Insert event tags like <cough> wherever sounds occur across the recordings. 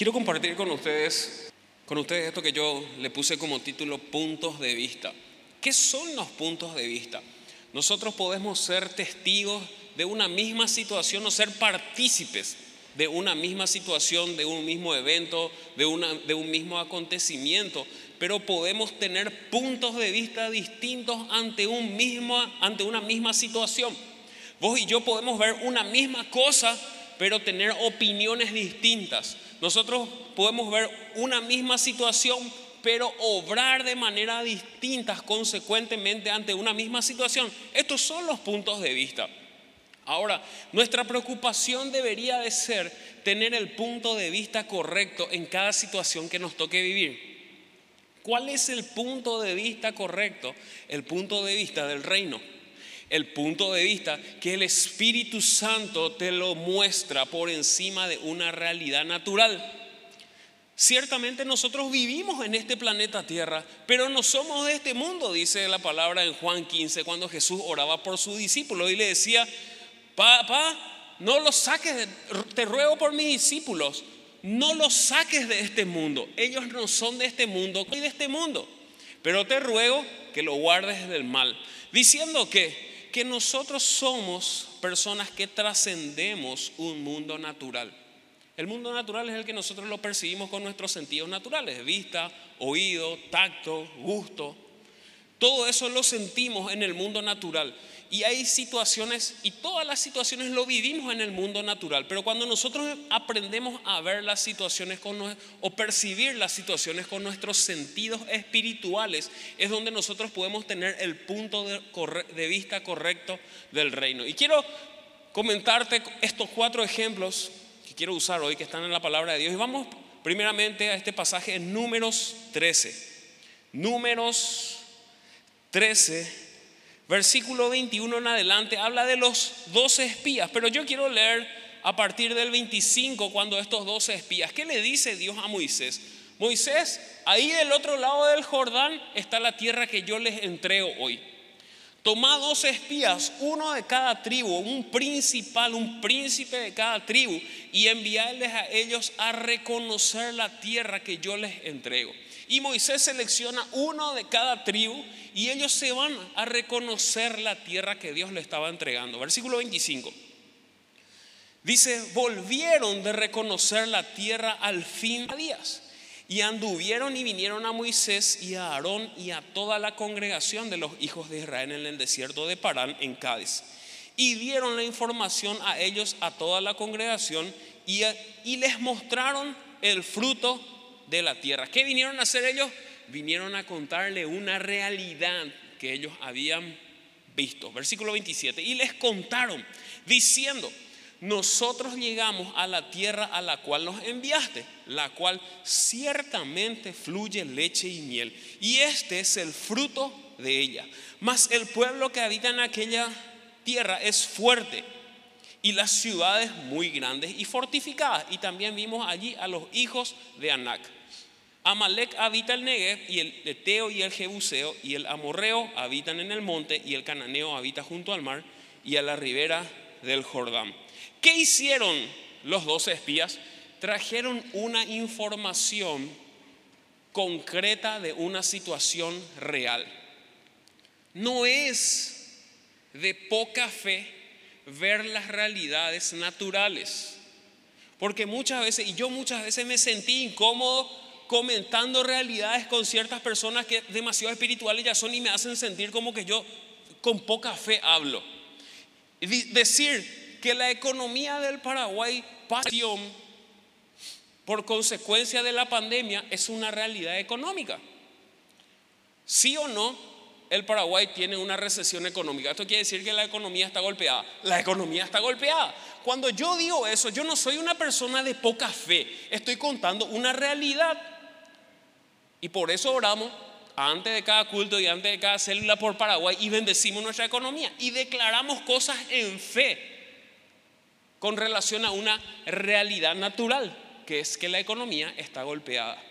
Quiero compartir con ustedes, con ustedes esto que yo le puse como título puntos de vista. ¿Qué son los puntos de vista? Nosotros podemos ser testigos de una misma situación o ser partícipes de una misma situación, de un mismo evento, de, una, de un mismo acontecimiento, pero podemos tener puntos de vista distintos ante, un mismo, ante una misma situación. Vos y yo podemos ver una misma cosa, pero tener opiniones distintas. Nosotros podemos ver una misma situación, pero obrar de manera distinta consecuentemente ante una misma situación. Estos son los puntos de vista. Ahora, nuestra preocupación debería de ser tener el punto de vista correcto en cada situación que nos toque vivir. ¿Cuál es el punto de vista correcto? El punto de vista del reino. El punto de vista que el Espíritu Santo te lo muestra por encima de una realidad natural. Ciertamente nosotros vivimos en este planeta Tierra, pero no somos de este mundo, dice la palabra en Juan 15, cuando Jesús oraba por su discípulo y le decía, papá, no los saques, te ruego por mis discípulos, no los saques de este mundo. Ellos no son de este mundo, soy de este mundo. Pero te ruego que lo guardes del mal. Diciendo que, que nosotros somos personas que trascendemos un mundo natural. El mundo natural es el que nosotros lo percibimos con nuestros sentidos naturales, vista, oído, tacto, gusto. Todo eso lo sentimos en el mundo natural. Y hay situaciones, y todas las situaciones lo vivimos en el mundo natural, pero cuando nosotros aprendemos a ver las situaciones con, o percibir las situaciones con nuestros sentidos espirituales, es donde nosotros podemos tener el punto de, de vista correcto del reino. Y quiero comentarte estos cuatro ejemplos que quiero usar hoy, que están en la palabra de Dios. Y vamos primeramente a este pasaje en números 13. Números 13 versículo 21 en adelante habla de los 12 espías, pero yo quiero leer a partir del 25 cuando estos 12 espías, ¿qué le dice Dios a Moisés? Moisés, ahí del otro lado del Jordán está la tierra que yo les entrego hoy. Toma dos espías, uno de cada tribu, un principal, un príncipe de cada tribu, y enviarles a ellos a reconocer la tierra que yo les entrego. Y Moisés selecciona uno de cada tribu y ellos se van a reconocer la tierra que Dios le estaba entregando. Versículo 25. Dice, volvieron de reconocer la tierra al fin de días. Y anduvieron y vinieron a Moisés y a Aarón y a toda la congregación de los hijos de Israel en el desierto de Parán, en Cádiz. Y dieron la información a ellos, a toda la congregación, y, y les mostraron el fruto de la tierra. ¿Qué vinieron a hacer ellos? Vinieron a contarle una realidad que ellos habían visto. Versículo 27. Y les contaron diciendo, nosotros llegamos a la tierra a la cual nos enviaste, la cual ciertamente fluye leche y miel. Y este es el fruto de ella. Mas el pueblo que habita en aquella tierra es fuerte y las ciudades muy grandes y fortificadas. Y también vimos allí a los hijos de Anac. Amalek habita el Negev y el Eteo y el Jebuseo y el Amorreo habitan en el monte y el Cananeo habita junto al mar y a la ribera del Jordán. ¿Qué hicieron los dos espías? Trajeron una información concreta de una situación real. No es de poca fe ver las realidades naturales. Porque muchas veces, y yo muchas veces me sentí incómodo comentando realidades con ciertas personas que demasiado espirituales ya son y me hacen sentir como que yo con poca fe hablo. Decir que la economía del Paraguay pasión por consecuencia de la pandemia es una realidad económica. Sí o no, el Paraguay tiene una recesión económica. Esto quiere decir que la economía está golpeada. La economía está golpeada. Cuando yo digo eso, yo no soy una persona de poca fe. Estoy contando una realidad. Y por eso oramos antes de cada culto y antes de cada célula por Paraguay y bendecimos nuestra economía y declaramos cosas en fe con relación a una realidad natural, que es que la economía está golpeada.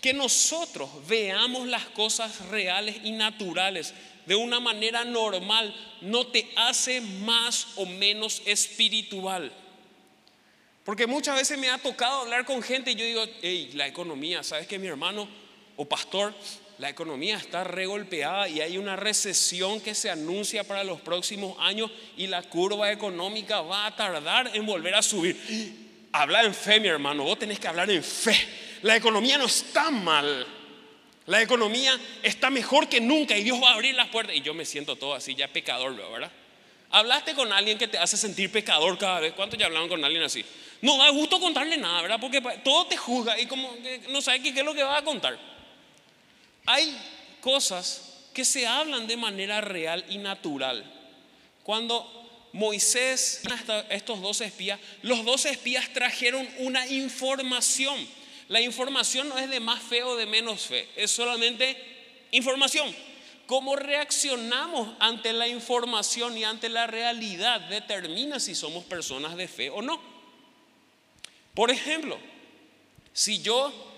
Que nosotros veamos las cosas reales y naturales de una manera normal no te hace más o menos espiritual. Porque muchas veces me ha tocado hablar con gente y yo digo, hey, la economía, ¿sabes que mi hermano o pastor? La economía está regolpeada y hay una recesión que se anuncia para los próximos años y la curva económica va a tardar en volver a subir. Habla en fe, mi hermano, vos tenés que hablar en fe. La economía no está mal. La economía está mejor que nunca y Dios va a abrir las puertas. Y yo me siento todo así, ya pecador, ¿verdad? Hablaste con alguien que te hace sentir pecador cada vez. ¿Cuántos ya hablaron con alguien así? No da gusto contarle nada, ¿verdad? Porque todo te juzga y como no sabe qué es lo que va a contar. Hay cosas que se hablan de manera real y natural. Cuando Moisés, estos dos espías, los dos espías trajeron una información. La información no es de más fe o de menos fe, es solamente información. Cómo reaccionamos ante la información y ante la realidad determina si somos personas de fe o no. Por ejemplo, si yo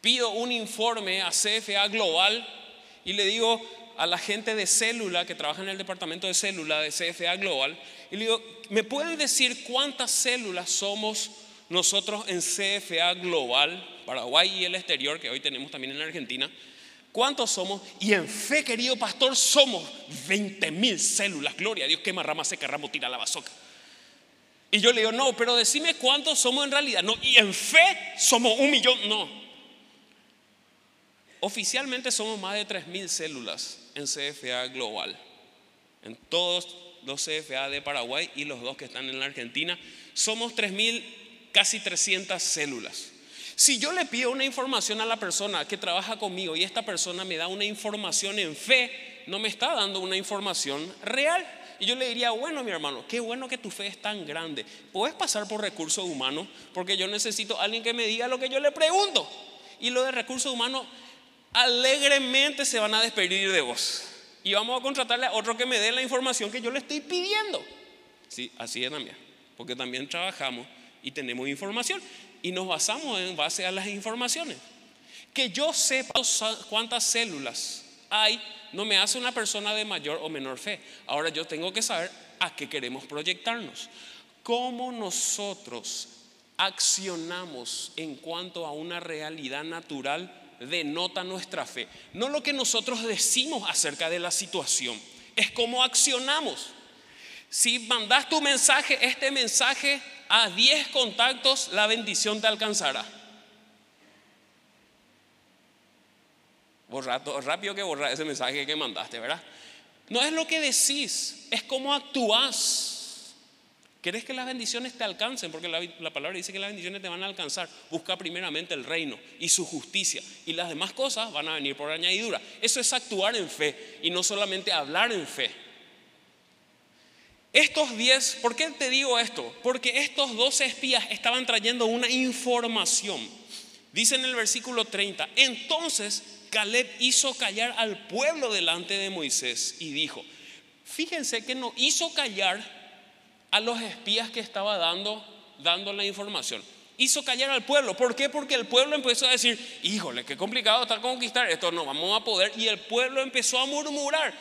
pido un informe a CFA Global y le digo a la gente de célula que trabaja en el departamento de célula de CFA Global, y le digo, ¿me pueden decir cuántas células somos nosotros en CFA Global, Paraguay y el exterior, que hoy tenemos también en Argentina? ¿Cuántos somos? Y en fe, querido pastor, somos 20 mil células. Gloria a Dios, quema rama seca, ramo tira la bazoca. Y yo le digo, no, pero decime cuántos somos en realidad. No, y en fe somos un millón. No. Oficialmente somos más de 3 mil células en CFA Global. En todos los CFA de Paraguay y los dos que están en la Argentina. Somos 3 mil, casi 300 células. Si yo le pido una información a la persona que trabaja conmigo y esta persona me da una información en fe, no me está dando una información real. Y yo le diría, bueno, mi hermano, qué bueno que tu fe es tan grande. Puedes pasar por recursos humanos porque yo necesito a alguien que me diga lo que yo le pregunto. Y lo de recursos humanos, alegremente se van a despedir de vos. Y vamos a contratarle a otro que me dé la información que yo le estoy pidiendo. Sí, así es también. Porque también trabajamos y tenemos información y nos basamos en base a las informaciones. Que yo sepa cuántas células hay no me hace una persona de mayor o menor fe. Ahora yo tengo que saber a qué queremos proyectarnos. Cómo nosotros accionamos en cuanto a una realidad natural denota nuestra fe. No lo que nosotros decimos acerca de la situación, es cómo accionamos. Si mandas tu mensaje, este mensaje a 10 contactos, la bendición te alcanzará. rápido que borrar ese mensaje que mandaste, ¿verdad? No es lo que decís, es cómo actúas. ¿Querés que las bendiciones te alcancen? Porque la, la, palabra dice que las bendiciones te van a alcanzar. Busca primeramente el reino y su justicia. Y las demás cosas van a venir por añadidura. Eso es actuar en fe y no solamente hablar en fe. Estos diez, ¿por qué te digo esto? Porque estos doce espías estaban trayendo una información. Dice en el versículo 30, entonces Caleb hizo callar al pueblo delante de Moisés y dijo, fíjense que no hizo callar a los espías que estaba dando, dando la información. Hizo callar al pueblo. ¿Por qué? Porque el pueblo empezó a decir, híjole, qué complicado está conquistar esto, no vamos a poder. Y el pueblo empezó a murmurar.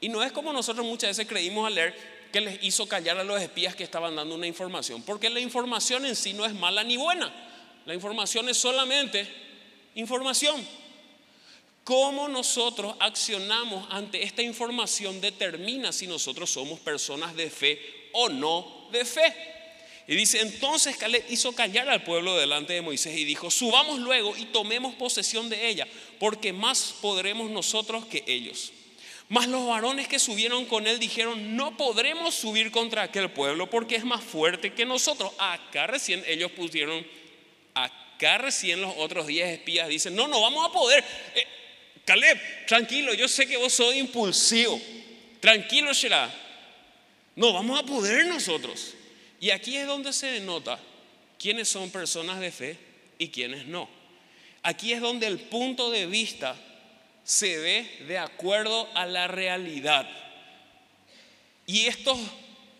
Y no es como nosotros muchas veces creímos al leer que les hizo callar a los espías que estaban dando una información. Porque la información en sí no es mala ni buena. La información es solamente información. Cómo nosotros accionamos ante esta información determina si nosotros somos personas de fe o no de fe. Y dice, entonces Caleb hizo callar al pueblo delante de Moisés y dijo, subamos luego y tomemos posesión de ella, porque más podremos nosotros que ellos. Mas los varones que subieron con él dijeron, no podremos subir contra aquel pueblo porque es más fuerte que nosotros. Acá recién ellos pusieron, acá recién los otros diez espías dicen, no, no vamos a poder. Caleb, tranquilo, yo sé que vos sos impulsivo. Tranquilo, será. No, vamos a poder nosotros. Y aquí es donde se denota quiénes son personas de fe y quiénes no. Aquí es donde el punto de vista se ve de acuerdo a la realidad. Y estos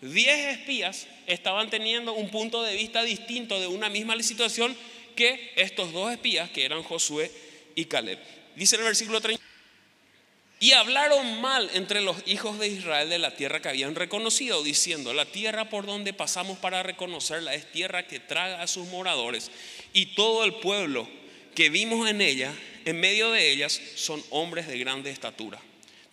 10 espías estaban teniendo un punto de vista distinto de una misma situación que estos dos espías que eran Josué y Caleb. Dice el versículo 30. Y hablaron mal entre los hijos de Israel de la tierra que habían reconocido, diciendo, la tierra por donde pasamos para reconocerla es tierra que traga a sus moradores, y todo el pueblo que vimos en ella, en medio de ellas, son hombres de grande estatura.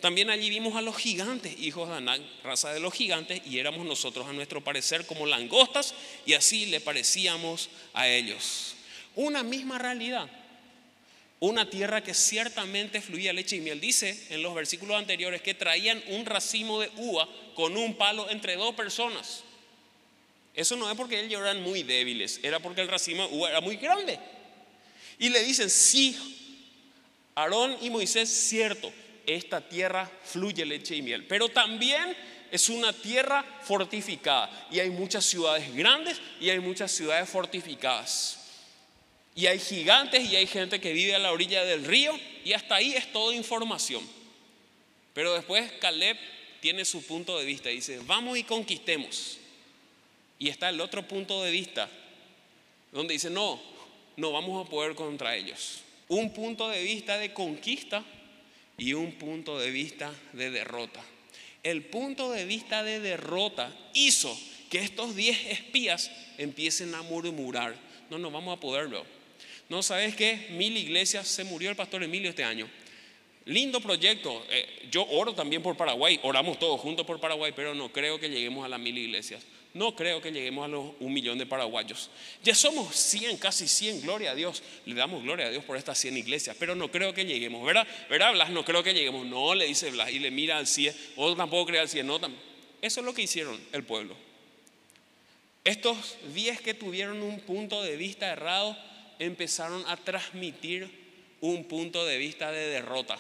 También allí vimos a los gigantes, hijos de Anak, raza de los gigantes, y éramos nosotros a nuestro parecer como langostas, y así le parecíamos a ellos. Una misma realidad una tierra que ciertamente fluía leche y miel. Dice en los versículos anteriores que traían un racimo de uva con un palo entre dos personas. Eso no es porque ellos eran muy débiles, era porque el racimo de uva era muy grande. Y le dicen, sí, Aarón y Moisés, cierto, esta tierra fluye leche y miel, pero también es una tierra fortificada y hay muchas ciudades grandes y hay muchas ciudades fortificadas. Y hay gigantes y hay gente que vive a la orilla del río y hasta ahí es toda información. Pero después Caleb tiene su punto de vista y dice, vamos y conquistemos. Y está el otro punto de vista, donde dice, no, no vamos a poder contra ellos. Un punto de vista de conquista y un punto de vista de derrota. El punto de vista de derrota hizo que estos 10 espías empiecen a murmurar, no, no vamos a poderlo. No, ¿sabes qué? Mil iglesias, se murió el pastor Emilio este año. Lindo proyecto. Eh, yo oro también por Paraguay, oramos todos juntos por Paraguay, pero no creo que lleguemos a las mil iglesias. No creo que lleguemos a los un millón de paraguayos. Ya somos 100, casi 100, gloria a Dios. Le damos gloria a Dios por estas 100 iglesias, pero no creo que lleguemos. ¿Verdad? ¿Verdad, Blas? No creo que lleguemos. No, le dice Blas y le mira al 100. O tampoco cree al 100. No, Eso es lo que hicieron el pueblo. Estos 10 que tuvieron un punto de vista errado empezaron a transmitir un punto de vista de derrota.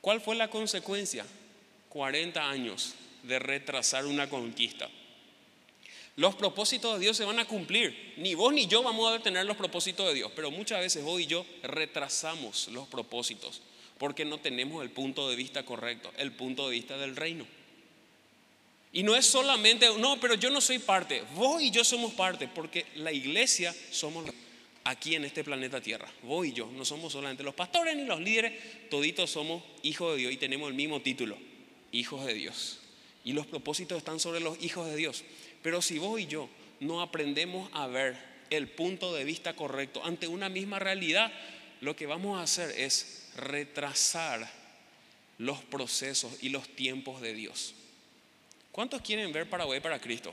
¿Cuál fue la consecuencia? 40 años de retrasar una conquista. Los propósitos de Dios se van a cumplir. Ni vos ni yo vamos a detener los propósitos de Dios, pero muchas veces vos y yo retrasamos los propósitos porque no tenemos el punto de vista correcto, el punto de vista del reino. Y no es solamente, no, pero yo no soy parte, vos y yo somos parte, porque la iglesia somos aquí en este planeta Tierra. Vos y yo, no somos solamente los pastores ni los líderes, toditos somos hijos de Dios y tenemos el mismo título, hijos de Dios. Y los propósitos están sobre los hijos de Dios. Pero si vos y yo no aprendemos a ver el punto de vista correcto ante una misma realidad, lo que vamos a hacer es retrasar los procesos y los tiempos de Dios. ¿Cuántos quieren ver Paraguay para Cristo?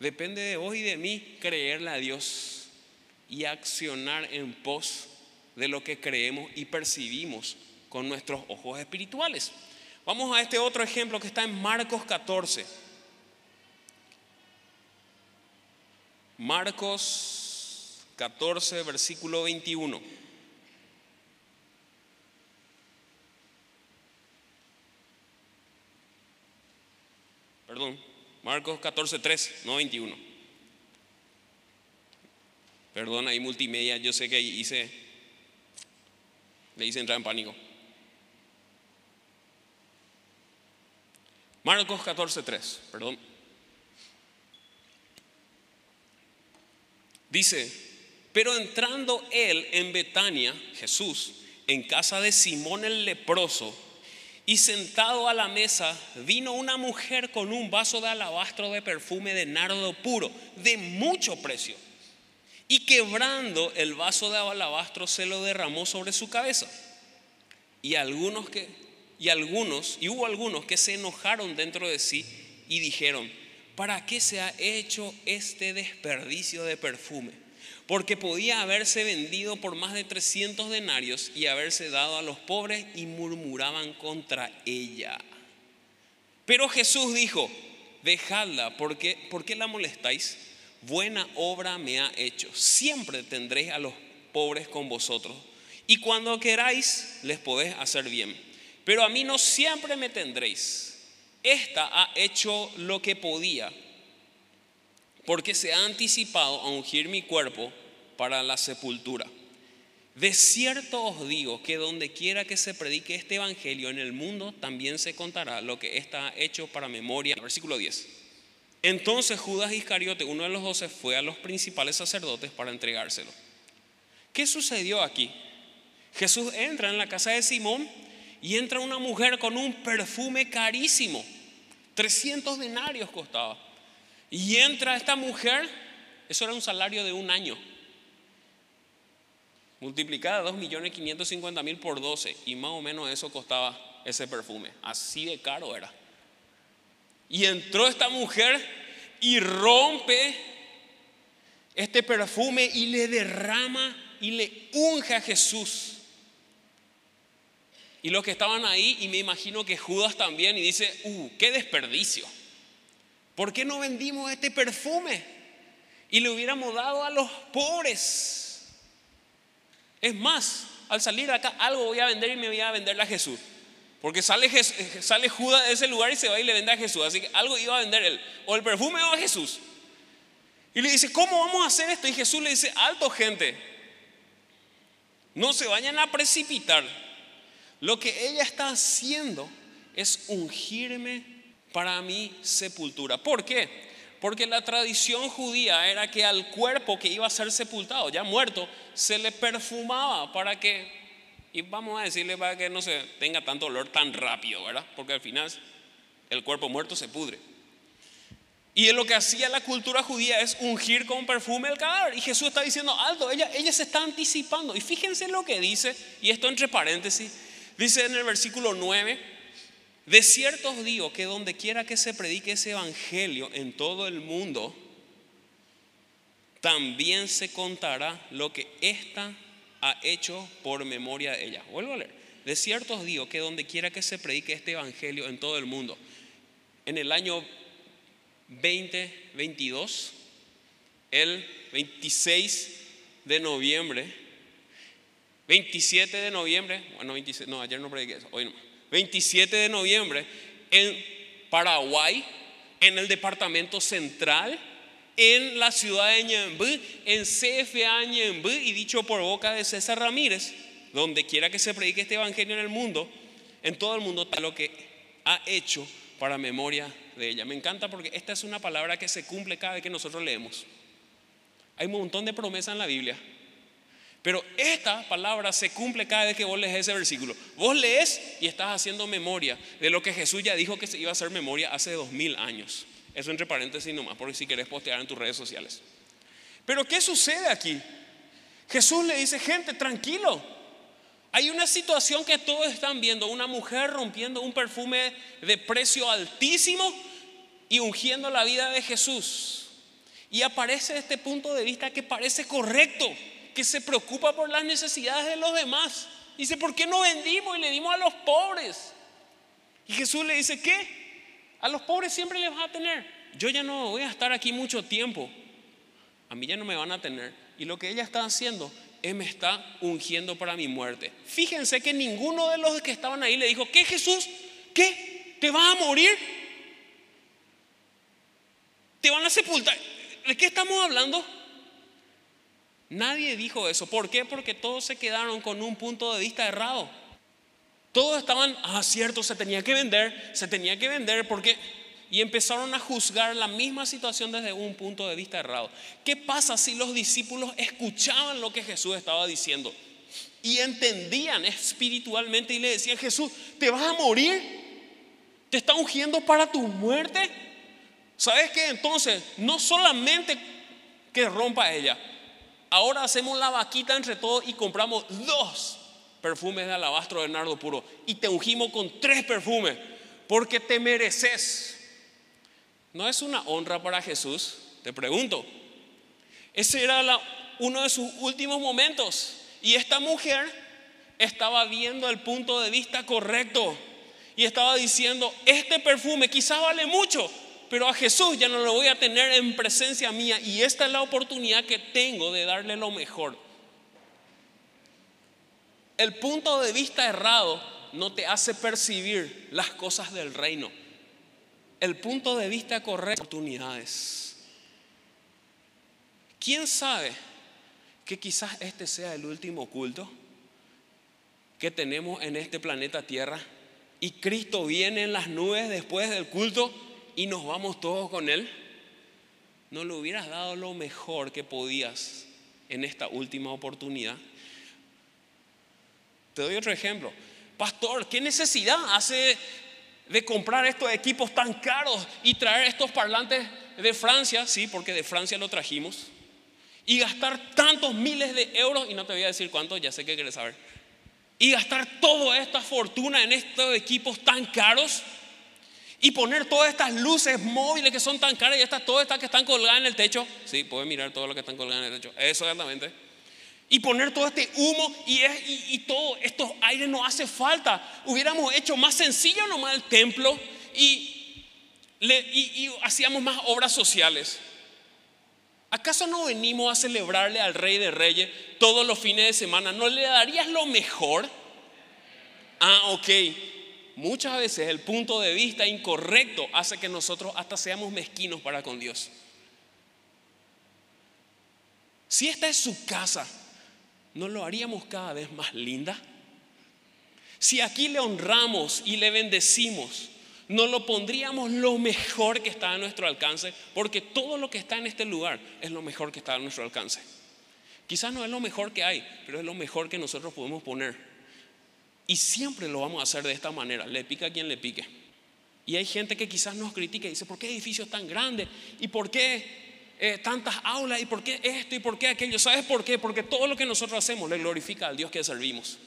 Depende de vos y de mí creerle a Dios y accionar en pos de lo que creemos y percibimos con nuestros ojos espirituales. Vamos a este otro ejemplo que está en Marcos 14. Marcos 14, versículo 21. Perdón. Marcos 14, 3, no 21. Perdón, ahí multimedia, yo sé que hice, le hice entrar en pánico. Marcos 14, 3, perdón. Dice, pero entrando él en Betania, Jesús, en casa de Simón el leproso, y sentado a la mesa vino una mujer con un vaso de alabastro de perfume de nardo puro, de mucho precio. Y quebrando el vaso de alabastro se lo derramó sobre su cabeza. Y algunos que y algunos y hubo algunos que se enojaron dentro de sí y dijeron, ¿para qué se ha hecho este desperdicio de perfume? Porque podía haberse vendido por más de 300 denarios y haberse dado a los pobres y murmuraban contra ella. Pero Jesús dijo, dejadla, porque ¿por qué la molestáis? Buena obra me ha hecho. Siempre tendréis a los pobres con vosotros y cuando queráis les podéis hacer bien. Pero a mí no siempre me tendréis. Esta ha hecho lo que podía porque se ha anticipado a ungir mi cuerpo para la sepultura. De cierto os digo que donde quiera que se predique este evangelio en el mundo, también se contará lo que está hecho para memoria. Versículo 10. Entonces Judas Iscariote, uno de los doce, fue a los principales sacerdotes para entregárselo. ¿Qué sucedió aquí? Jesús entra en la casa de Simón y entra una mujer con un perfume carísimo. 300 denarios costaba. Y entra esta mujer, eso era un salario de un año. Multiplicada 2.550.000 por 12 y más o menos eso costaba ese perfume. Así de caro era. Y entró esta mujer y rompe este perfume y le derrama y le unge a Jesús. Y los que estaban ahí, y me imagino que Judas también, y dice, uh, qué desperdicio. ¿Por qué no vendimos este perfume? Y le hubiéramos dado a los pobres. Es más, al salir de acá, algo voy a vender y me voy a venderle a Jesús. Porque sale, sale Judas de ese lugar y se va y le vende a Jesús. Así que algo iba a vender él. O el perfume o a Jesús. Y le dice, ¿cómo vamos a hacer esto? Y Jesús le dice, alto gente, no se vayan a precipitar. Lo que ella está haciendo es ungirme para mi sepultura. ¿Por qué? Porque la tradición judía era que al cuerpo que iba a ser sepultado, ya muerto, se le perfumaba para que, y vamos a decirle para que no se tenga tanto olor tan rápido, ¿verdad? Porque al final el cuerpo muerto se pudre. Y lo que hacía la cultura judía es ungir con perfume el cadáver. Y Jesús está diciendo, alto, ella, ella se está anticipando. Y fíjense lo que dice, y esto entre paréntesis, Dice en el versículo 9, de cierto os digo que donde quiera que se predique ese evangelio en todo el mundo, también se contará lo que ésta ha hecho por memoria de ella. Vuelvo a leer. De cierto os digo que donde quiera que se predique este evangelio en todo el mundo, en el año 2022, el 26 de noviembre, 27 de noviembre, bueno, 27, no, ayer no prediqué eso, hoy no. 27 de noviembre en Paraguay, en el departamento central, en la ciudad de Ñemby, en CFA Ñemby, y dicho por boca de César Ramírez, donde quiera que se predique este evangelio en el mundo, en todo el mundo, lo que ha hecho para memoria de ella. Me encanta porque esta es una palabra que se cumple cada vez que nosotros leemos. Hay un montón de promesas en la Biblia pero esta palabra se cumple cada vez que vos lees ese versículo. Vos lees y estás haciendo memoria de lo que Jesús ya dijo que se iba a hacer memoria hace dos mil años. Eso entre paréntesis nomás, porque si querés postear en tus redes sociales. Pero ¿qué sucede aquí? Jesús le dice, gente, tranquilo. Hay una situación que todos están viendo, una mujer rompiendo un perfume de precio altísimo y ungiendo la vida de Jesús. Y aparece este punto de vista que parece correcto que se preocupa por las necesidades de los demás. Dice, ¿por qué no vendimos y le dimos a los pobres? Y Jesús le dice, ¿qué? A los pobres siempre les vas a tener. Yo ya no voy a estar aquí mucho tiempo. A mí ya no me van a tener. Y lo que ella está haciendo es me está ungiendo para mi muerte. Fíjense que ninguno de los que estaban ahí le dijo, ¿qué Jesús? ¿Qué? ¿Te vas a morir? ¿Te van a sepultar? ¿De qué estamos hablando? Nadie dijo eso. ¿Por qué? Porque todos se quedaron con un punto de vista errado. Todos estaban, ah, cierto, se tenía que vender, se tenía que vender porque... Y empezaron a juzgar la misma situación desde un punto de vista errado. ¿Qué pasa si los discípulos escuchaban lo que Jesús estaba diciendo? Y entendían espiritualmente y le decían, Jesús, ¿te vas a morir? ¿Te está ungiendo para tu muerte? ¿Sabes qué? Entonces, no solamente que rompa ella, Ahora hacemos la vaquita entre todos y compramos dos perfumes de alabastro de nardo puro y te ungimos con tres perfumes porque te mereces. ¿No es una honra para Jesús? Te pregunto. Ese era uno de sus últimos momentos y esta mujer estaba viendo el punto de vista correcto y estaba diciendo, este perfume quizá vale mucho, pero a Jesús ya no lo voy a tener en presencia mía y esta es la oportunidad que tengo de darle lo mejor. El punto de vista errado no te hace percibir las cosas del reino. El punto de vista correcto, oportunidades. ¿Quién sabe que quizás este sea el último culto que tenemos en este planeta Tierra y Cristo viene en las nubes después del culto y nos vamos todos con Él, no le hubieras dado lo mejor que podías en esta última oportunidad. Te doy otro ejemplo. Pastor, ¿qué necesidad hace de comprar estos equipos tan caros y traer estos parlantes de Francia? Sí, porque de Francia lo trajimos. Y gastar tantos miles de euros, y no te voy a decir cuánto, ya sé que quieres saber. Y gastar toda esta fortuna en estos equipos tan caros y poner todas estas luces móviles que son tan caras y estas, todas estas que están colgadas en el techo. Sí, puedes mirar todo lo que están colgadas en el techo. Eso exactamente. Y poner todo este humo y, y, todo estos aires no hace falta. Hubiéramos hecho más sencillo nomás el templo y, le, y hacíamos más obras sociales. ¿Acaso no venimos a celebrarle al Rey de Reyes todos los fines de semana? ¿No le darías lo mejor? Ah, ok muchas veces el punto de vista incorrecto hace que nosotros hasta seamos mezquinos para con Dios. Si esta es su casa, ¿no lo haríamos cada vez más linda? Si aquí le honramos y le bendecimos, ¿no lo pondríamos lo mejor que está a nuestro alcance? Porque todo lo que está en este lugar es lo mejor que está a nuestro alcance. Quizás no es lo mejor que hay, pero es lo mejor que nosotros podemos poner y siempre lo vamos a hacer de esta manera, le pica a quien le pique. Y hay gente que quizás nos critica y dice, ¿por qué edificios tan grandes? ¿Y por qué eh, tantas aulas? ¿Y por qué esto? ¿Y por qué aquello? ¿Sabes por qué? Porque todo lo que nosotros hacemos le glorifica al Dios que servimos.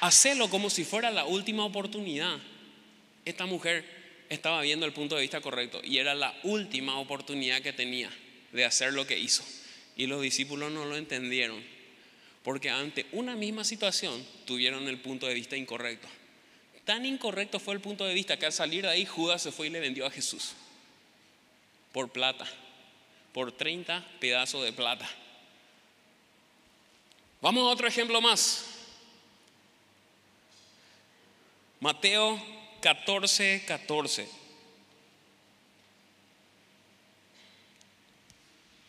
Hacelo como si fuera la última oportunidad. Esta mujer estaba viendo el punto de vista correcto y era la última oportunidad que tenía de hacer lo que hizo. Y los discípulos no lo entendieron, porque ante una misma situación tuvieron el punto de vista incorrecto. Tan incorrecto fue el punto de vista que al salir de ahí Judas se fue y le vendió a Jesús por plata, por 30 pedazos de plata. Vamos a otro ejemplo más. Mateo 14, 14.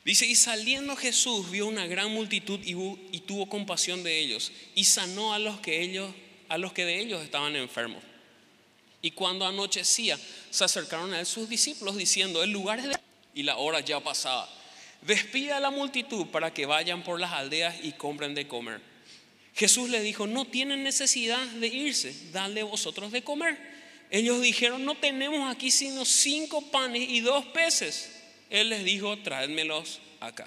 Dice, y saliendo Jesús vio una gran multitud y, tuvo compasión de ellos y sanó a los que ellos, a los que de ellos estaban enfermos. Y cuando anochecía, se acercaron a él sus discípulos diciendo, el lugar es de... y la hora ya pasaba. Despida a la multitud para que vayan por las aldeas y compren de comer. Jesús le dijo, no tienen necesidad de irse, dale vosotros de comer. Ellos dijeron, no tenemos aquí sino cinco panes y dos peces. Él les dijo, tráedmelos acá.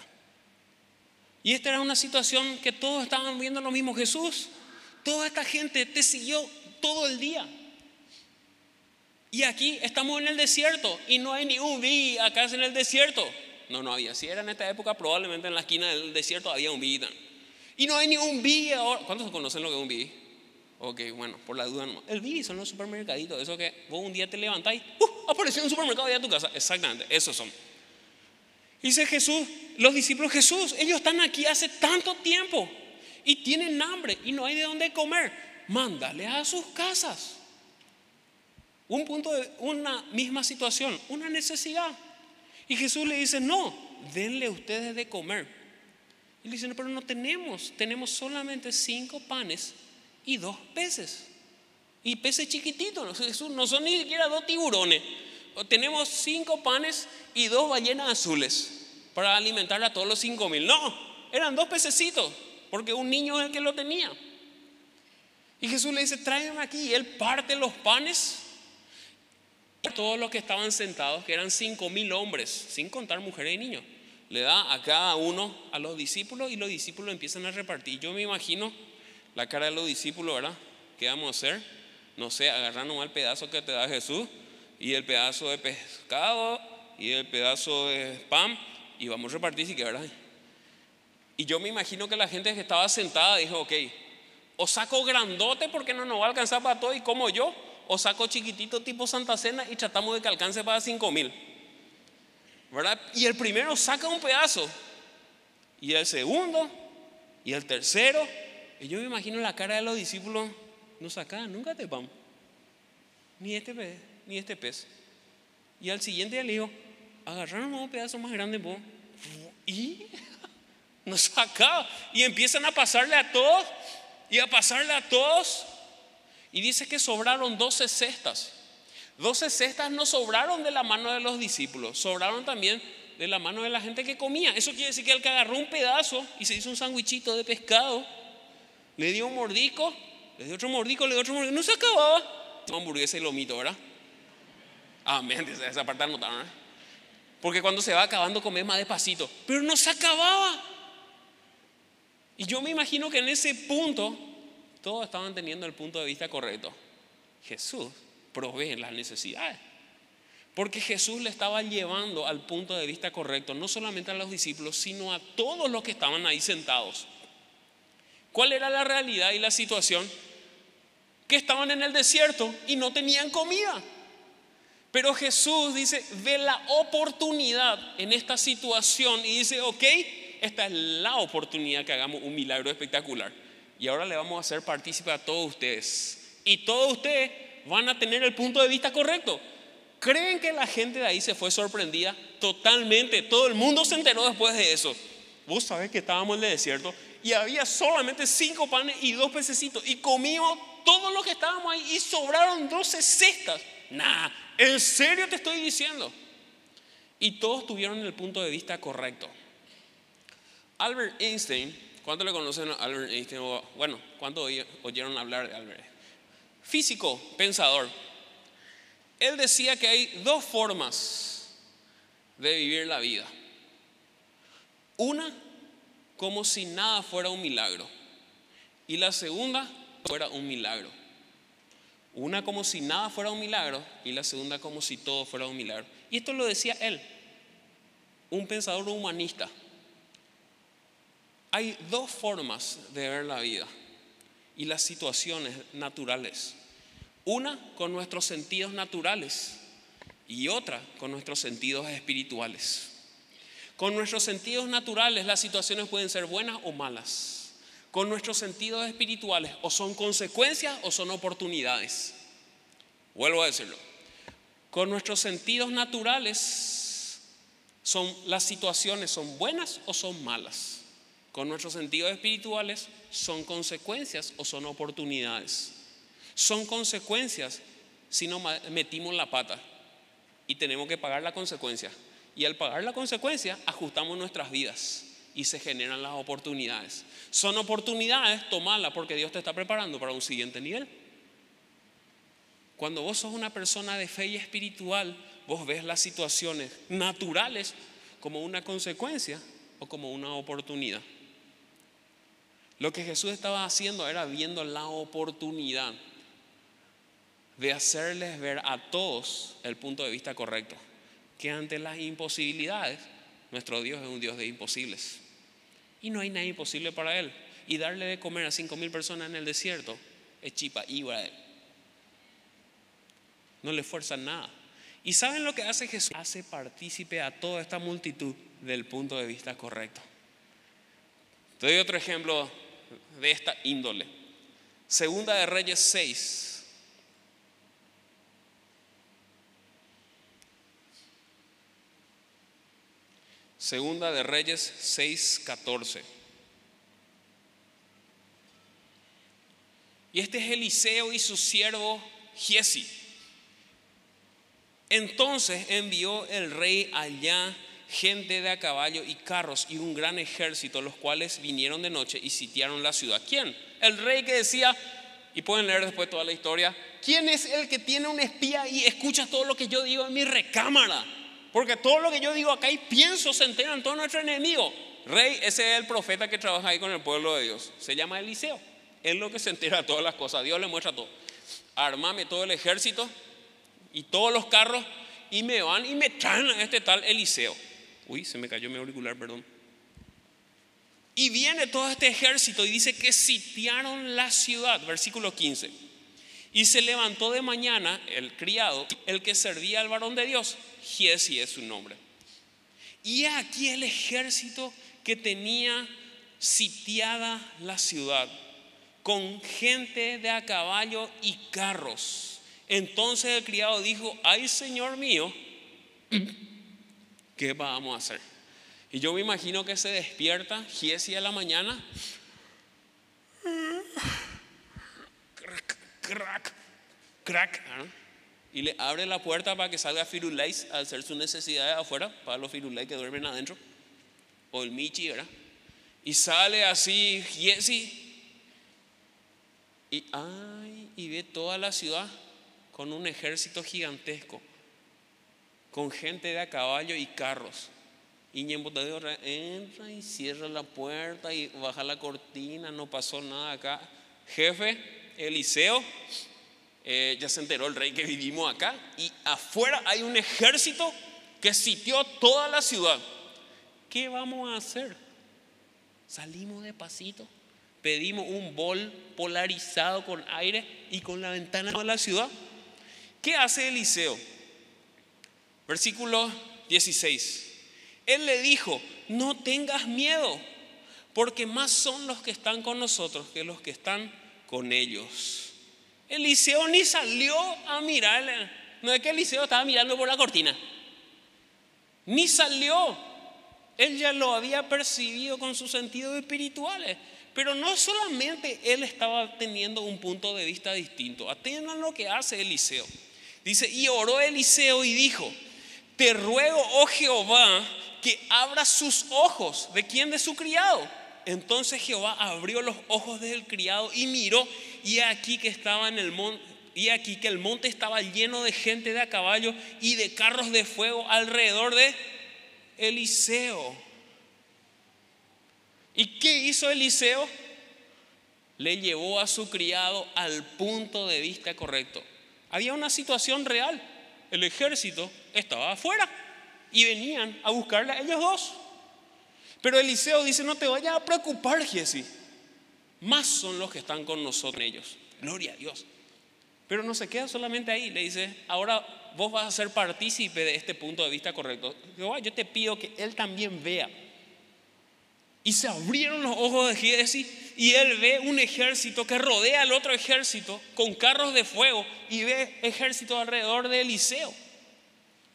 Y esta era una situación que todos estaban viendo lo mismo. Jesús, toda esta gente te siguió todo el día. Y aquí estamos en el desierto y no hay ni un vi acá en el desierto. No, no había. Si era en esta época, probablemente en la esquina del desierto había un vi. Y no hay ni un vi ahora. ¿Cuántos conocen lo que es un vi? Ok, bueno, por la duda no. El Bidi son los supermercaditos, eso que vos un día te levantáis, ¡uh! apareció un supermercado allá a tu casa. Exactamente, esos son. Dice Jesús, los discípulos Jesús, ellos están aquí hace tanto tiempo y tienen hambre y no hay de dónde comer. Mándale a sus casas. Un punto de una misma situación, una necesidad. Y Jesús le dice, no, denle ustedes de comer. Y le dicen, pero no tenemos, tenemos solamente cinco panes y dos peces. Y peces chiquititos, no son ni siquiera dos tiburones. Tenemos cinco panes y dos ballenas azules para alimentar a todos los cinco mil. No, eran dos pececitos, porque un niño es el que lo tenía. Y Jesús le dice, tráigame aquí. Y él parte los panes. Y todos los que estaban sentados, que eran cinco mil hombres, sin contar mujeres y niños, le da a cada uno a los discípulos y los discípulos empiezan a repartir. Yo me imagino la cara de los discípulos, ¿verdad? ¿Qué vamos a hacer? No sé, agarrar nomás el pedazo que te da Jesús y el pedazo de pescado y el pedazo de pan y vamos a repartir, sí que, ¿verdad? Y yo me imagino que la gente que estaba sentada dijo, ok, o saco grandote porque no nos va a alcanzar para todo y como yo, o saco chiquitito tipo Santa Cena y tratamos de que alcance para cinco mil. ¿Verdad? Y el primero saca un pedazo, y el segundo, y el tercero, y yo me imagino la cara de los discípulos, no sacaban nunca este pan, ni este pez, ni este pez. Y al siguiente día le dijo, agarraron un pedazo más grande, y <laughs> nos sacaba. Y empiezan a pasarle a todos, y a pasarle a todos. Y dice que sobraron 12 cestas. 12 cestas no sobraron de la mano de los discípulos, sobraron también de la mano de la gente que comía. Eso quiere decir que el que agarró un pedazo y se hizo un sándwichito de pescado, le dio un mordico, le dio otro mordico, le dio otro mordico, no se acababa. Hamburguesa y lomito, ¿verdad? Amén, esa parte notaron, ¿eh? Porque cuando se va acabando comer más despacito, pero no se acababa. Y yo me imagino que en ese punto todos estaban teniendo el punto de vista correcto. Jesús provee las necesidades. Porque Jesús le estaba llevando al punto de vista correcto, no solamente a los discípulos, sino a todos los que estaban ahí sentados. ¿Cuál era la realidad y la situación? Que estaban en el desierto y no tenían comida. Pero Jesús dice, ve la oportunidad en esta situación y dice, ok, esta es la oportunidad que hagamos un milagro espectacular. Y ahora le vamos a hacer partícipe a todos ustedes. Y todos ustedes van a tener el punto de vista correcto. ¿Creen que la gente de ahí se fue sorprendida? Totalmente. Todo el mundo se enteró después de eso. Vos sabés que estábamos en el desierto y había solamente cinco panes y dos pececitos. Y comimos todo lo que estábamos ahí y sobraron 12 cestas. Nah, ¿En serio te estoy diciendo? Y todos tuvieron el punto de vista correcto. Albert Einstein, ¿cuánto le conocen a Albert Einstein? Bueno, ¿cuánto oyeron hablar de Albert? Físico, pensador. Él decía que hay dos formas de vivir la vida. Una, como si nada fuera un milagro. Y la segunda, fuera un milagro. Una como si nada fuera un milagro y la segunda como si todo fuera un milagro. Y esto lo decía él, un pensador humanista. Hay dos formas de ver la vida y las situaciones naturales. Una con nuestros sentidos naturales y otra con nuestros sentidos espirituales. Con nuestros sentidos naturales las situaciones pueden ser buenas o malas con nuestros sentidos espirituales o son consecuencias o son oportunidades. Vuelvo a decirlo. Con nuestros sentidos naturales son las situaciones son buenas o son malas. Con nuestros sentidos espirituales son consecuencias o son oportunidades. Son consecuencias si no metimos la pata y tenemos que pagar la consecuencia. Y al pagar la consecuencia ajustamos nuestras vidas y se generan las oportunidades. Son oportunidades, tomarlas porque Dios te está preparando para un siguiente nivel. Cuando vos sos una persona de fe y espiritual, vos ves las situaciones naturales como una consecuencia o como una oportunidad. Lo que Jesús estaba haciendo era viendo la oportunidad de hacerles ver a todos el punto de vista correcto, que ante las imposibilidades, nuestro Dios es un Dios de imposibles. Y no hay nada imposible para él. Y darle de comer a cinco mil personas en el desierto es chipa para. No le fuerza nada. ¿Y saben lo que hace Jesús? Hace partícipe a toda esta multitud del punto de vista correcto. Te doy otro ejemplo de esta índole. Segunda de Reyes 6. Segunda de Reyes 6:14. Y este es Eliseo y su siervo Giesi. Entonces envió el rey allá gente de a caballo y carros y un gran ejército, los cuales vinieron de noche y sitiaron la ciudad. ¿Quién? El rey que decía, y pueden leer después toda la historia, ¿quién es el que tiene un espía y escucha todo lo que yo digo en mi recámara? Porque todo lo que yo digo acá y pienso se enteran todos nuestros enemigos. Rey, ese es el profeta que trabaja ahí con el pueblo de Dios. Se llama Eliseo. Es lo que se entera de todas las cosas. Dios le muestra todo. Armame todo el ejército y todos los carros y me van y me traen a este tal Eliseo. Uy, se me cayó mi auricular, perdón. Y viene todo este ejército y dice que sitiaron la ciudad, versículo 15. Y se levantó de mañana el criado, el que servía al varón de Dios, Giesi es su nombre. Y aquí el ejército que tenía sitiada la ciudad, con gente de a caballo y carros. Entonces el criado dijo, ay Señor mío, ¿qué vamos a hacer? Y yo me imagino que se despierta Giesi a la mañana. Crack, crack, crack. Y le abre la puerta para que salga Firulais a hacer sus necesidades afuera, para los Firulais que duermen adentro, o el Michi, ¿verdad? Y sale así Jesse y, ay, y ve toda la ciudad con un ejército gigantesco, con gente de a caballo y carros. Y Ñembotadeo entra y cierra la puerta y baja la cortina, no pasó nada acá. Jefe, Eliseo, eh, ya se enteró el rey que vivimos acá, y afuera hay un ejército que sitió toda la ciudad. ¿Qué vamos a hacer? Salimos de pasito, pedimos un bol polarizado con aire y con la ventana de la ciudad. ¿Qué hace Eliseo? Versículo 16. Él le dijo, no tengas miedo, porque más son los que están con nosotros que los que están con ellos. Eliseo ni salió a mirarle. No es que Eliseo estaba mirando por la cortina. Ni salió. Él ya lo había percibido con sus sentidos espirituales. Pero no solamente él estaba teniendo un punto de vista distinto. Atiendan lo que hace Eliseo. Dice, y oró Eliseo y dijo, te ruego, oh Jehová, que abra sus ojos. ¿De quién? De su criado. Entonces Jehová abrió los ojos del criado y miró, y aquí que estaba en el monte, y aquí que el monte estaba lleno de gente de a caballo y de carros de fuego alrededor de Eliseo. ¿Y qué hizo Eliseo? Le llevó a su criado al punto de vista correcto. Había una situación real. El ejército estaba afuera y venían a buscarle a ellos dos. Pero Eliseo dice, no te vayas a preocupar, Jesse. Más son los que están con nosotros ellos. Gloria a Dios. Pero no se queda solamente ahí. Le dice, ahora vos vas a ser partícipe de este punto de vista correcto. yo te pido que él también vea. Y se abrieron los ojos de Jesse y él ve un ejército que rodea al otro ejército con carros de fuego y ve ejército alrededor de Eliseo.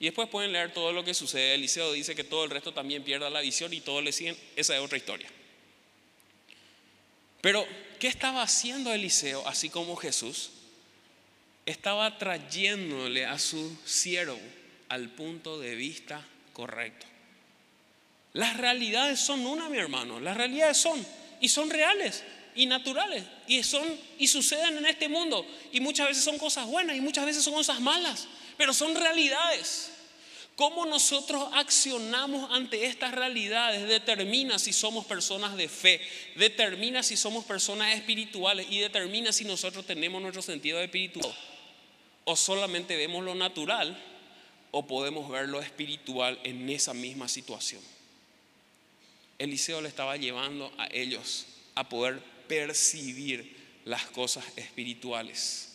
Y después pueden leer todo lo que sucede. Eliseo dice que todo el resto también pierda la visión y todos le siguen. Esa es otra historia. Pero, ¿qué estaba haciendo Eliseo, así como Jesús? Estaba trayéndole a su siervo al punto de vista correcto. Las realidades son una, mi hermano. Las realidades son y son reales y naturales y son y suceden en este mundo y muchas veces son cosas buenas y muchas veces son cosas malas, pero son realidades. Cómo nosotros accionamos ante estas realidades determina si somos personas de fe, determina si somos personas espirituales y determina si nosotros tenemos nuestro sentido espiritual. O solamente vemos lo natural o podemos ver lo espiritual en esa misma situación. Eliseo le estaba llevando a ellos a poder percibir las cosas espirituales.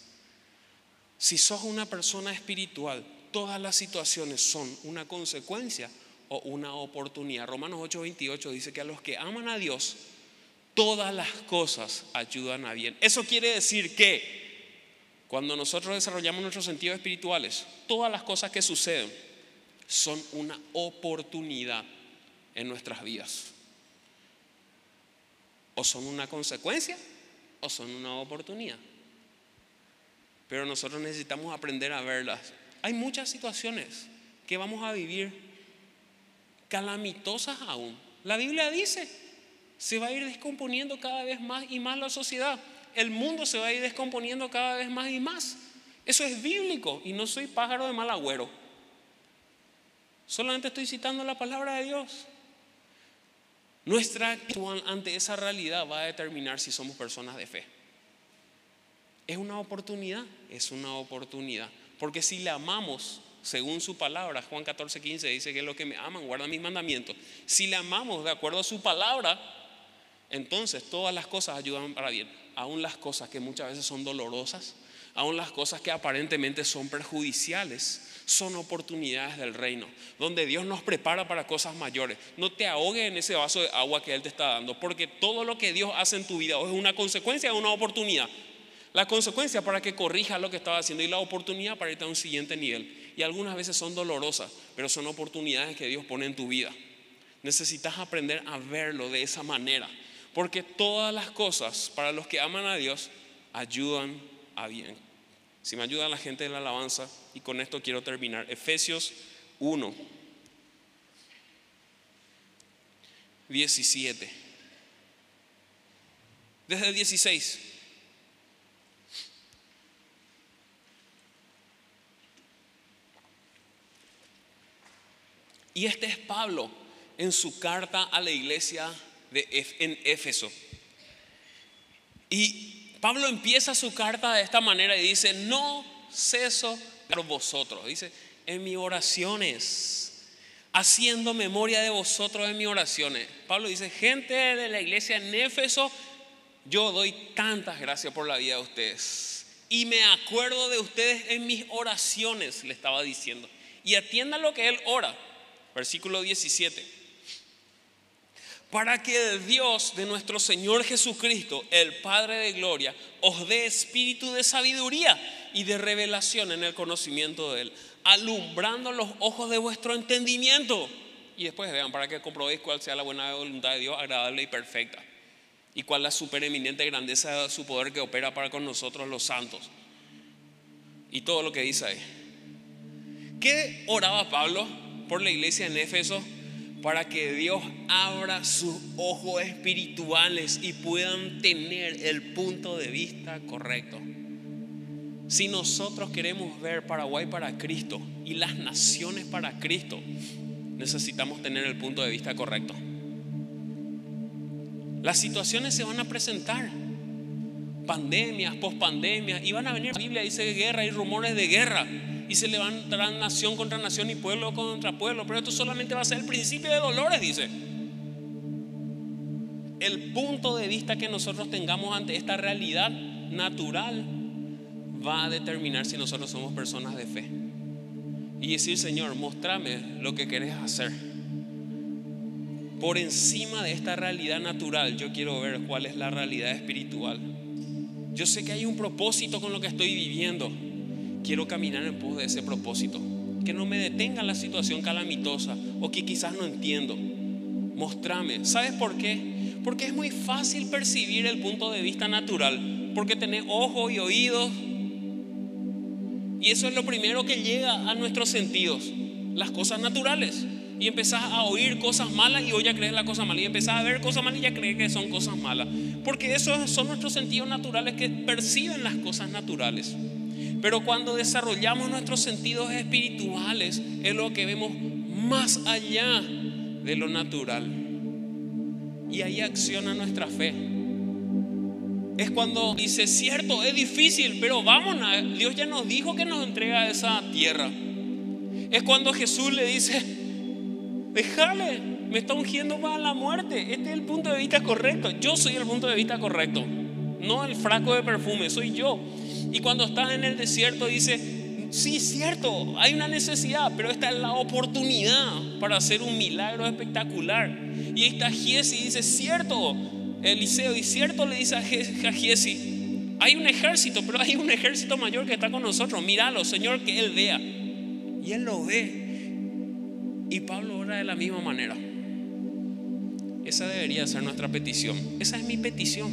Si sos una persona espiritual, todas las situaciones son una consecuencia o una oportunidad. Romanos 8:28 dice que a los que aman a Dios, todas las cosas ayudan a bien. Eso quiere decir que cuando nosotros desarrollamos nuestros sentidos espirituales, todas las cosas que suceden son una oportunidad en nuestras vidas. O son una consecuencia o son una oportunidad. Pero nosotros necesitamos aprender a verlas hay muchas situaciones que vamos a vivir calamitosas aún. La Biblia dice, se va a ir descomponiendo cada vez más y más la sociedad. El mundo se va a ir descomponiendo cada vez más y más. Eso es bíblico y no soy pájaro de mal agüero. Solamente estoy citando la palabra de Dios. Nuestra actitud ante esa realidad va a determinar si somos personas de fe. ¿Es una oportunidad? Es una oportunidad. Porque si le amamos, según su palabra, Juan 14, 15 dice que los que me aman guardan mis mandamientos. Si le amamos de acuerdo a su palabra, entonces todas las cosas ayudan para bien. Aún las cosas que muchas veces son dolorosas, aún las cosas que aparentemente son perjudiciales, son oportunidades del reino, donde Dios nos prepara para cosas mayores. No te ahogues en ese vaso de agua que Él te está dando, porque todo lo que Dios hace en tu vida es una consecuencia de una oportunidad. La consecuencia para que corrija lo que estaba haciendo y la oportunidad para irte a un siguiente nivel. Y algunas veces son dolorosas, pero son oportunidades que Dios pone en tu vida. Necesitas aprender a verlo de esa manera, porque todas las cosas para los que aman a Dios ayudan a bien. Si me ayuda la gente de la alabanza, y con esto quiero terminar. Efesios 1, 17. Desde el 16. Y este es Pablo en su carta a la iglesia de, en Éfeso. Y Pablo empieza su carta de esta manera y dice, no ceso por vosotros. Dice, en mis oraciones, haciendo memoria de vosotros en mis oraciones. Pablo dice, gente de la iglesia en Éfeso, yo doy tantas gracias por la vida de ustedes. Y me acuerdo de ustedes en mis oraciones, le estaba diciendo. Y atienda lo que él ora versículo 17. Para que el Dios de nuestro Señor Jesucristo, el Padre de Gloria, os dé espíritu de sabiduría y de revelación en el conocimiento de Él, alumbrando los ojos de vuestro entendimiento. Y después vean, para que comprobéis cuál sea la buena voluntad de Dios, agradable y perfecta. Y cuál la supereminente grandeza de su poder que opera para con nosotros los santos. Y todo lo que dice ahí. ¿Qué oraba Pablo? Por la iglesia en Éfeso para que Dios abra sus ojos espirituales y puedan tener el punto de vista correcto. Si nosotros queremos ver Paraguay para Cristo y las naciones para Cristo, necesitamos tener el punto de vista correcto. Las situaciones se van a presentar, pandemias, pospandemias, y van a venir, la Biblia dice guerra y rumores de guerra y se levantarán nación contra nación y pueblo contra pueblo. Pero esto solamente va a ser el principio de dolores, dice. El punto de vista que nosotros tengamos ante esta realidad natural va a determinar si nosotros somos personas de fe. Y decir, Señor, mostrame lo que querés hacer. Por encima de esta realidad natural, yo quiero ver cuál es la realidad espiritual. Yo sé que hay un propósito con lo que estoy viviendo quiero caminar en pos de ese propósito. Que no me detenga la situación calamitosa o que quizás no entiendo. Mostrame. ¿Sabes por qué? Porque es muy fácil percibir el punto de vista natural. Porque tenés ojos y oídos. Y eso es lo primero que llega a nuestros sentidos. Las cosas naturales. Y empezás a oír cosas malas y hoy ya crees la cosa mala. Y empezás a ver cosas malas y ya crees que son cosas malas. Porque esos son nuestros sentidos naturales que perciben las cosas naturales. Pero cuando desarrollamos nuestros sentidos espirituales es lo que vemos más allá de lo natural. Y ahí acciona nuestra fe. Es cuando dice, cierto, es difícil, pero vamos, Dios ya nos dijo que nos entrega esa tierra. Es cuando Jesús le dice, déjale, me está ungiendo para la muerte. Este es el punto de vista correcto. Yo soy el punto de vista correcto, no el fraco de perfume, soy yo. Y cuando está en el desierto dice, sí, cierto, hay una necesidad, pero esta es la oportunidad para hacer un milagro espectacular. Y ahí está Giesi dice, cierto, Eliseo, y cierto le dice a Giesi, hay un ejército, pero hay un ejército mayor que está con nosotros. Míralo, Señor, que Él vea. Y Él lo ve. Y Pablo ora de la misma manera. Esa debería ser nuestra petición. Esa es mi petición.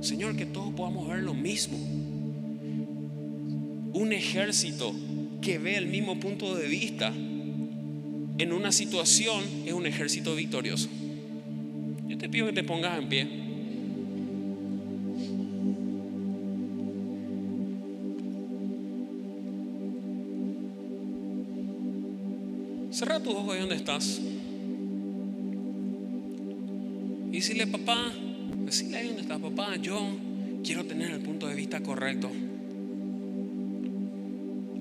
Señor, que todos podamos ver lo mismo un ejército que ve el mismo punto de vista en una situación es un ejército victorioso. Yo te pido que te pongas en pie. Cerra tus ojos ahí donde estás. Y decirle, papá, decirle ahí donde estás, papá, yo quiero tener el punto de vista correcto.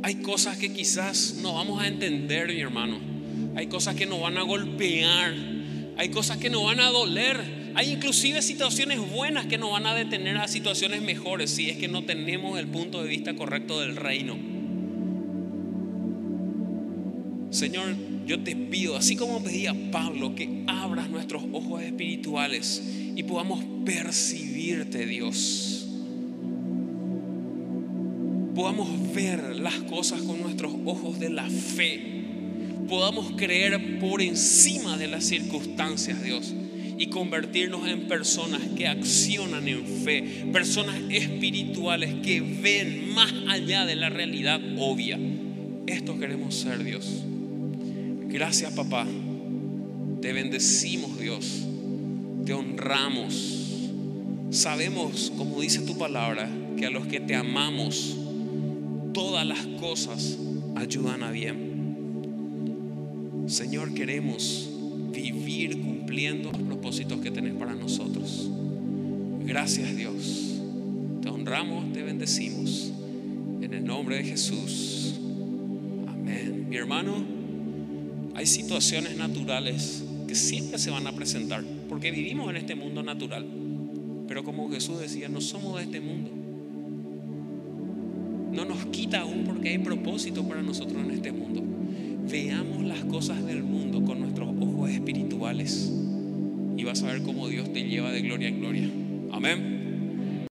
Hay cosas que quizás no vamos a entender, mi hermano. Hay cosas que nos van a golpear. Hay cosas que nos van a doler. Hay inclusive situaciones buenas que nos van a detener a situaciones mejores si es que no tenemos el punto de vista correcto del reino. Señor, yo te pido, así como pedía Pablo, que abras nuestros ojos espirituales y podamos percibirte, Dios podamos ver las cosas con nuestros ojos de la fe, podamos creer por encima de las circunstancias, Dios, y convertirnos en personas que accionan en fe, personas espirituales que ven más allá de la realidad obvia. Esto queremos ser Dios. Gracias papá. Te bendecimos Dios. Te honramos. Sabemos, como dice tu palabra, que a los que te amamos, todas las cosas ayudan a bien. Señor, queremos vivir cumpliendo los propósitos que tenés para nosotros. Gracias Dios. Te honramos, te bendecimos. En el nombre de Jesús. Amén. Mi hermano, hay situaciones naturales que siempre se van a presentar, porque vivimos en este mundo natural. Pero como Jesús decía, no somos de este mundo. No nos quita aún porque hay propósito para nosotros en este mundo. Veamos las cosas del mundo con nuestros ojos espirituales y vas a ver cómo Dios te lleva de gloria en gloria. Amén.